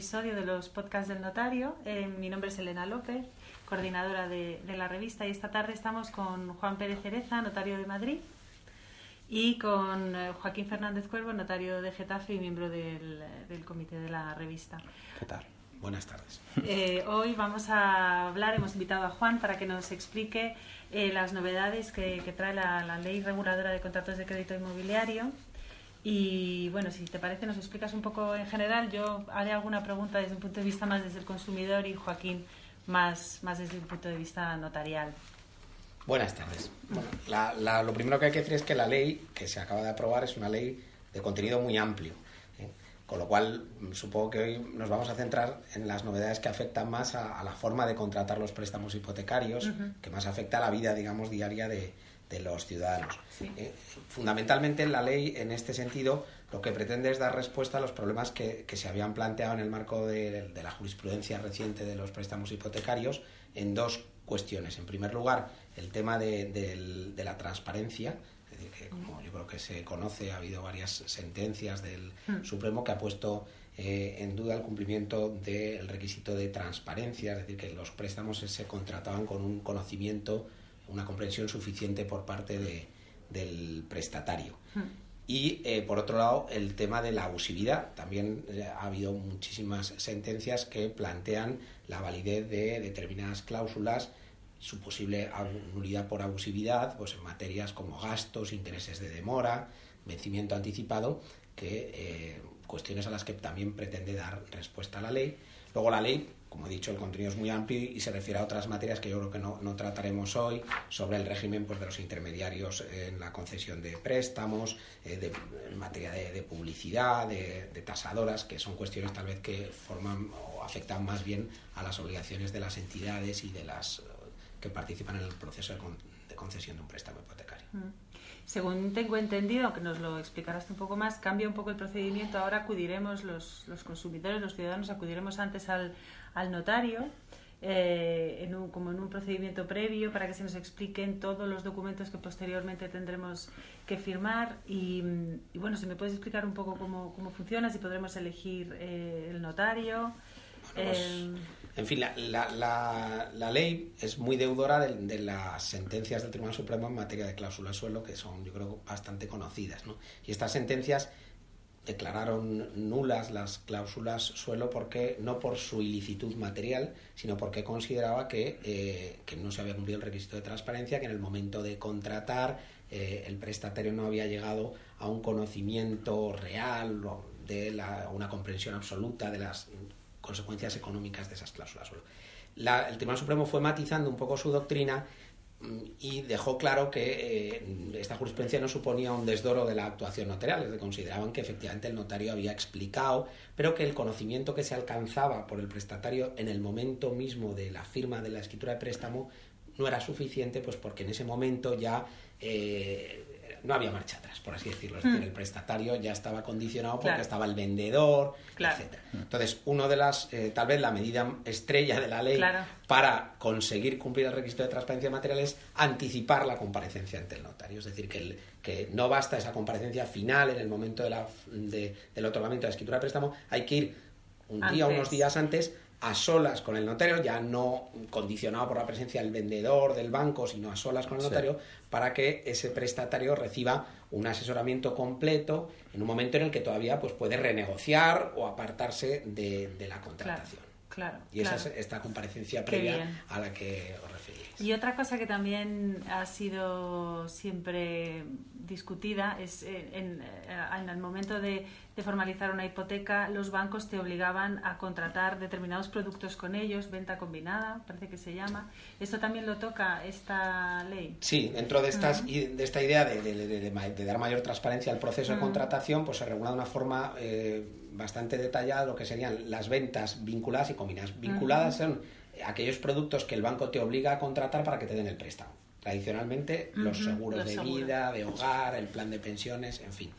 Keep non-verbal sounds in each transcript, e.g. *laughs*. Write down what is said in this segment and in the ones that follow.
episodio de los podcasts del notario. Eh, mi nombre es Elena López, coordinadora de, la revista, y esta tarde estamos con Juan Pérez Cereza, notario de Madrid, y con eh, Joaquín Fernández Cuervo, notario de Getafe y miembro del, comité de la revista. ¿Qué tal? Buenas tardes. Eh, hoy vamos a hablar, hemos invitado a Juan para que nos explique las novedades que, trae la ley reguladora de contratos de crédito inmobiliario y bueno, si te parece, nos explicas un poco en general. Yo haré alguna pregunta desde un punto de vista más desde el consumidor y Joaquín más, más desde un punto de vista notarial. Buenas tardes. Bueno, lo primero que hay que decir es que la ley que se acaba de aprobar es una ley de contenido muy amplio. ¿eh? Con lo cual, supongo que hoy nos vamos a centrar en las novedades que afectan más a, la forma de contratar los préstamos hipotecarios, que más afecta a la vida, digamos, diaria de, de los ciudadanos. Eh, fundamentalmente la ley, en este sentido, lo que pretende es dar respuesta a los problemas que, se habían planteado en el marco de, la jurisprudencia reciente de los préstamos hipotecarios en dos cuestiones. En primer lugar, el tema de, la transparencia, es decir, que como yo creo que se conoce, ha habido varias sentencias del mm. Supremo que ha puesto eh, en duda el cumplimiento del requisito de transparencia, es decir, que los préstamos se contrataban con un conocimiento una comprensión suficiente por parte de, del prestatario. Hmm. Y eh, por otro lado, el tema de la abusividad. También eh, ha habido muchísimas sentencias que plantean la validez de determinadas cláusulas, su posible nulidad por abusividad, pues en materias como gastos, intereses de demora, vencimiento anticipado, que eh, cuestiones a las que también pretende dar respuesta a la ley. Luego la ley como he dicho, el contenido es muy amplio y se refiere a otras materias que yo creo que no, trataremos hoy, sobre el régimen pues, de los intermediarios en la concesión de préstamos, eh, en materia de, publicidad, de, tasadoras, que son cuestiones tal vez que forman o afectan más bien a las obligaciones de las entidades y de las que participan en el proceso de, concesión de un préstamo hipotecario. Mm. Según tengo entendido, aunque nos lo explicarás un poco más, cambia un poco el procedimiento. Ahora acudiremos, los, los consumidores, los ciudadanos, acudiremos antes al, al notario, eh, en un, como en un procedimiento previo para que se nos expliquen todos los documentos que posteriormente tendremos que firmar y, bueno, si me puedes explicar un poco cómo, cómo funciona, si podremos elegir eh, el notario. Pues, eh, en fin, la, la, la, ley es muy deudora de, las sentencias del Tribunal Supremo en materia de cláusula suelo, que son, yo creo, bastante conocidas. ¿no? Y estas sentencias declararon nulas las cláusulas suelo porque no por su ilicitud material, sino porque consideraba que, eh, que no se había cumplido el requisito de transparencia, que en el momento de contratar eh, el prestatario no había llegado a un conocimiento real o de la, una comprensión absoluta de las consecuencias económicas de esas cláusulas suelo. el Tribunal Supremo fue matizando un poco su doctrina y dejó claro que eh, esta jurisprudencia no suponía un desdoro de la actuación notarial, es decir, consideraban que efectivamente el notario había explicado, pero que el conocimiento que se alcanzaba por el prestatario en el momento mismo de la firma de la escritura de préstamo no era suficiente, pues porque en ese momento ya eh, no había marcha atrás, por así decirlo. Es decir, mm. el prestatario ya estaba condicionado porque estaba el vendedor, etc. Entonces, uno de las, eh, tal vez la medida estrella de la ley para conseguir cumplir el requisito de transparencia material es anticipar la comparecencia ante el notario. Es decir, que, que no basta esa comparecencia final en el momento de la, del otorgamiento de la escritura de préstamo, hay que ir un día o unos días antes a solas con el notario, ya no condicionado por la presencia del vendedor, del banco, sino a solas con el notario, para que ese prestatario reciba un asesoramiento completo en un momento en el que todavía pues, puede renegociar o apartarse de, la contratación. Claro, y esa es esta comparecencia previa a la que os referíais. Y otra cosa que también ha sido siempre discutida es eh, en, eh, en el momento de, de, formalizar una hipoteca, los bancos te obligaban a contratar determinados productos con ellos, venta combinada, parece que se llama. ¿Esto también lo toca esta ley? Sí, dentro de, estas, de esta idea de, de, dar mayor transparencia al proceso de contratación, pues se regula de una forma... Eh, bastante detallada lo que serían las ventas vinculadas y combinadas. Vinculadas son aquellos productos que el banco te obliga a contratar para que te den el préstamo. Tradicionalmente, los seguros de vida, de hogar, el plan de pensiones, en fin.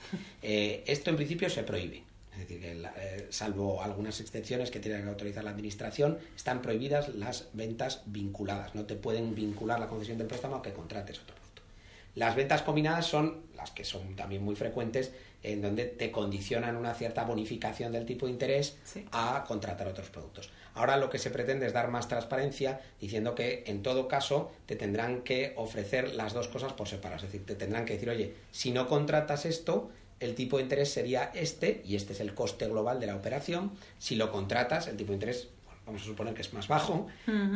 Eh, esto en principio se prohíbe. Es decir, que eh, salvo algunas excepciones que tiene que autorizar la administración, están prohibidas las ventas vinculadas. No te pueden vincular la concesión del préstamo a que contrates otro producto. Las ventas combinadas son las que son también muy frecuentes, en donde te condicionan una cierta bonificación del tipo de interés a contratar otros productos. Ahora lo que se pretende es dar más transparencia diciendo que en todo caso te tendrán que ofrecer las dos cosas por separado. Es decir, te tendrán que decir, oye, si no contratas esto, el tipo de interés sería este, y este es el coste global de la operación. Si lo contratas, el tipo de interés, vamos a suponer que es más bajo,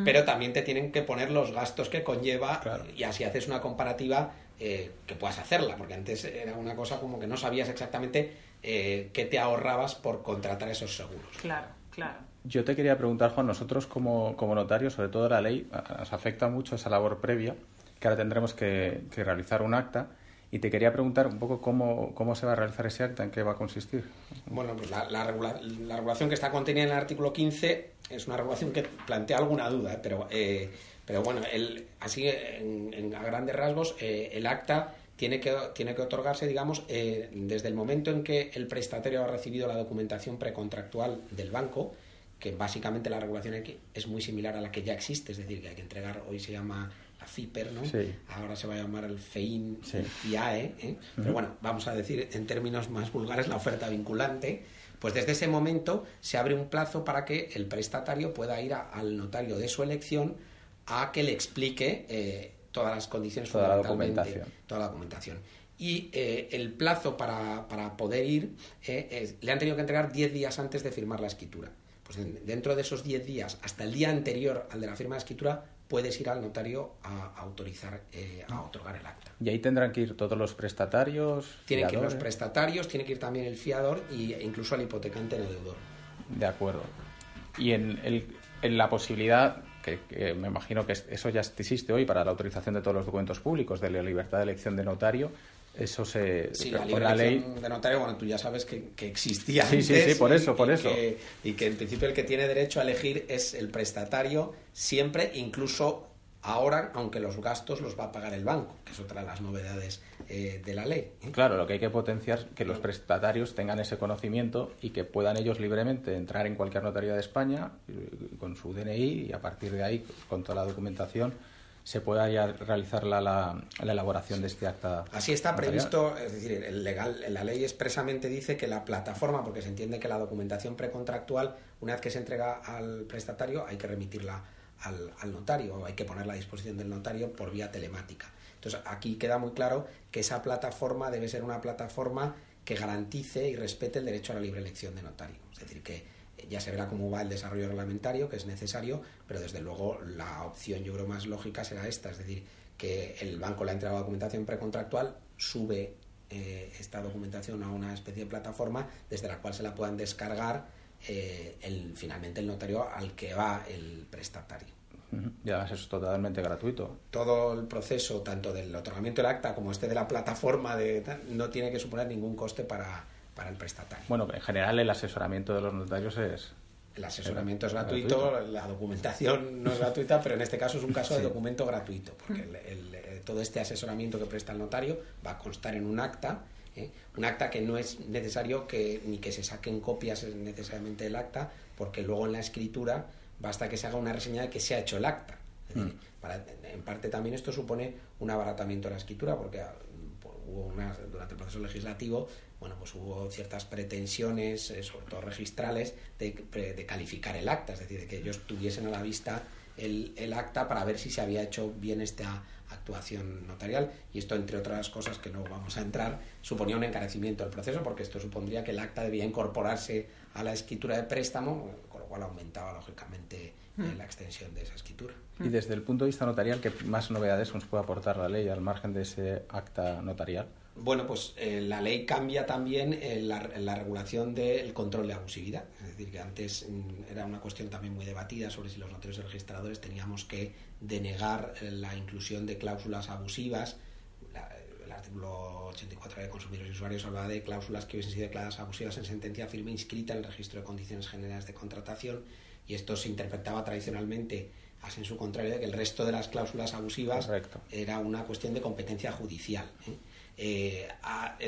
pero también te tienen que poner los gastos que conlleva y así haces una comparativa eh, que puedas hacerla, porque antes era una cosa como que no sabías exactamente eh, qué te ahorrabas por contratar esos seguros. Claro, claro. Yo te quería preguntar, Juan, nosotros como, como notarios, sobre todo la ley, nos afecta mucho esa labor previa, que ahora tendremos que, realizar un acta. Y te quería preguntar un poco cómo, cómo, se va a realizar ese acta, en qué va a consistir. Bueno, pues la, la, regulación que está contenida en el artículo 15 es una regulación que plantea alguna duda, ¿eh? pero, eh, pero bueno, el, así en, a grandes rasgos, eh, el acta tiene que, tiene que otorgarse, digamos, desde el momento en que el prestatario ha recibido la documentación precontractual del banco, que básicamente la regulación aquí es muy similar a la que ya existe, es decir, que hay que entregar, hoy se llama la FIPER, ¿no? Ahora se va a llamar el FEIN, el FIAE, ¿eh? pero bueno, vamos a decir en términos más vulgares la oferta vinculante, pues desde ese momento se abre un plazo para que el prestatario pueda ir al notario de su elección a que le explique eh, todas las condiciones toda la documentación. toda la documentación. Y eh, el plazo para, para poder ir le han tenido que entregar 10 días antes de firmar la escritura pues dentro de esos 10 días, hasta el día anterior al de la firma de escritura, puedes ir al notario a, autorizar, eh, a otorgar el acta. ¿Y ahí tendrán que ir todos los prestatarios? Tienen que ir los prestatarios, tiene que ir también el fiador e incluso el hipotecante en el deudor. De acuerdo. Y en, el, en la posibilidad, que, me imagino que eso ya existe hoy para la autorización de todos los documentos públicos, de la libertad de elección de notario, eso se sí, la, ley. de notario bueno tú ya sabes que, que existía sí sí sí por eso por eso. y que en principio el que tiene derecho a elegir es el prestatario siempre incluso ahora aunque los gastos los va a pagar el banco que es otra de las novedades eh, de la ley ¿eh? claro lo que hay que potenciar que los prestatarios tengan ese conocimiento y que puedan ellos libremente entrar en cualquier notaría de España eh, con su DNI y a partir de ahí con toda la documentación se pueda ya realizar la, la, elaboración de este acta. Así está previsto, es decir, el legal, la ley expresamente dice que la plataforma, porque se entiende que la documentación precontractual, una vez que se entrega al prestatario, hay que remitirla al, al notario, hay que ponerla a disposición del notario por vía telemática. Entonces, aquí queda muy claro que esa plataforma debe ser una plataforma que garantice y respete el derecho a la libre elección de notario. Es decir, que ya se verá cómo va el desarrollo reglamentario, que es necesario, pero desde luego la opción yo creo más lógica será esta, es decir, que el banco le ha entregado documentación precontractual, sube eh, esta documentación a una especie de plataforma desde la cual se la puedan descargar eh, el, finalmente el notario al que va el prestatario. Y además es totalmente gratuito. Todo el proceso, tanto del otorgamiento del acta como este de la plataforma, de, no tiene que suponer ningún coste para, para el prestatario. Bueno, en general el asesoramiento de los notarios es... El asesoramiento es gratuito, la documentación no es gratuita, pero en este caso es un caso de documento gratuito, porque eh, todo este asesoramiento que presta el notario va a constar en un acta, ¿eh? un acta que no es necesario que ni que se saquen copias necesariamente del acta, porque luego en la escritura basta que se haga una reseña de que se ha hecho el acta. Mm. en parte también esto supone un abaratamiento de la escritura, porque hubo durante el proceso legislativo bueno, pues hubo ciertas pretensiones, eh, sobre todo registrales, de, calificar el acta, es decir, de que ellos tuviesen a la vista el, el, acta para ver si se había hecho bien esta actuación notarial. Y esto entre otras cosas que no vamos a entrar suponía un encarecimiento del proceso porque esto supondría que el acta debía incorporarse a la escritura de préstamo cual aumentaba lógicamente eh, mm. la extensión de esa escritura. Y desde el punto de vista notarial, ¿qué más novedades nos puede aportar la ley al margen de ese acta notarial? Bueno, pues eh, la ley cambia también eh, la, regulación del control de abusividad. Es decir, que antes mm, era una cuestión también muy debatida sobre si los notarios y registradores teníamos que denegar la inclusión de cláusulas abusivas. Artículo 84 de Consumidores y Usuarios hablaba de cláusulas que hubiesen sido declaradas abusivas en sentencia firme inscrita en el registro de condiciones generales de contratación y esto se interpretaba tradicionalmente así en su contrario de que el resto de las cláusulas abusivas era una cuestión de competencia judicial. Eh,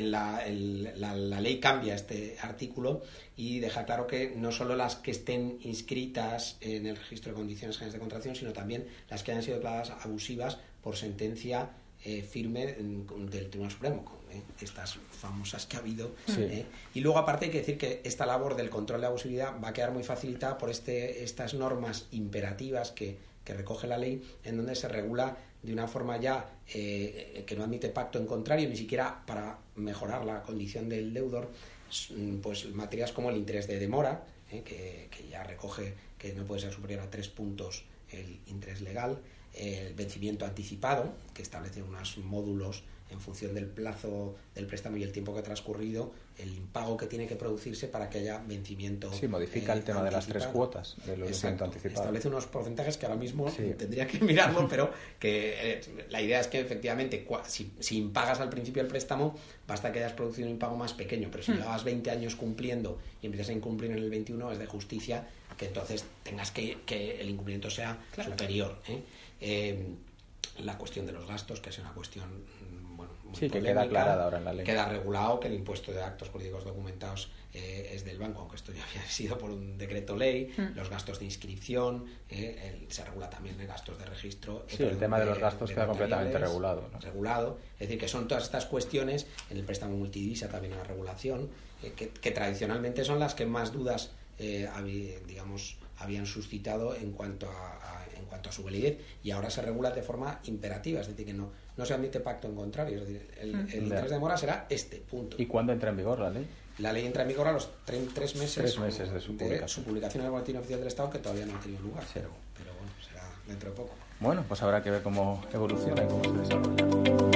la, la, ley cambia este artículo y deja claro que no solo las que estén inscritas en el registro de condiciones generales de contratación, sino también las que hayan sido declaradas abusivas por sentencia eh, firme del Tribunal Supremo, ¿eh? estas famosas que ha habido. ¿eh? Y luego, aparte, hay que decir que esta labor del control de abusividad va a quedar muy facilitada por este, estas normas imperativas que, que recoge la ley, en donde se regula de una forma ya que no admite pacto en contrario, ni siquiera para mejorar la condición del deudor, pues materias como el interés de demora, que, que ya recoge que no puede ser superior a tres puntos el interés legal, el vencimiento anticipado, que establece unos módulos en función del plazo del préstamo y el tiempo que ha transcurrido, el impago que tiene que producirse para que haya vencimiento. Sí, modifica el tema de las tres cuotas del vencimiento anticipado. Establece unos porcentajes que ahora mismo tendría que *laughs* mirarlo, pero que eh, la idea es que efectivamente, si, si, impagas al principio el préstamo, basta que hayas producido un impago más pequeño, pero si hmm. llevas 20 años cumpliendo y empiezas a incumplir en el 21, es de justicia que entonces tengas que que el incumplimiento sea superior. ¿eh? Eh, la cuestión de los gastos, que es una cuestión mm, bueno, muy sí, que queda aclarada ahora en la ley. Queda regulado que el impuesto de actos jurídicos documentados eh, es del banco, aunque esto ya *laughs* había sido por un decreto ley, mm. los gastos de inscripción, eh, se regula también el gastos de registro. Sí, el tema de los gastos queda completamente regulado. Regulado, es decir, que son todas estas cuestiones, en el préstamo multidivisa también una regulación, que, que, tradicionalmente son las que más dudas, digamos, habían suscitado en cuanto a en cuanto a su validez y ahora se regula de forma imperativa, es decir, que no, no se admite pacto en contrario, es decir, el, interés de mora será este, punto. ¿Y cuándo entra en vigor la ley? La ley entra en vigor a los tres meses, meses de, su, publicación. su publicación en el Boletín Oficial del Estado, que todavía no ha tenido lugar, pero, pero bueno, será dentro de poco. Bueno, pues habrá que ver cómo evoluciona y cómo se desarrolla.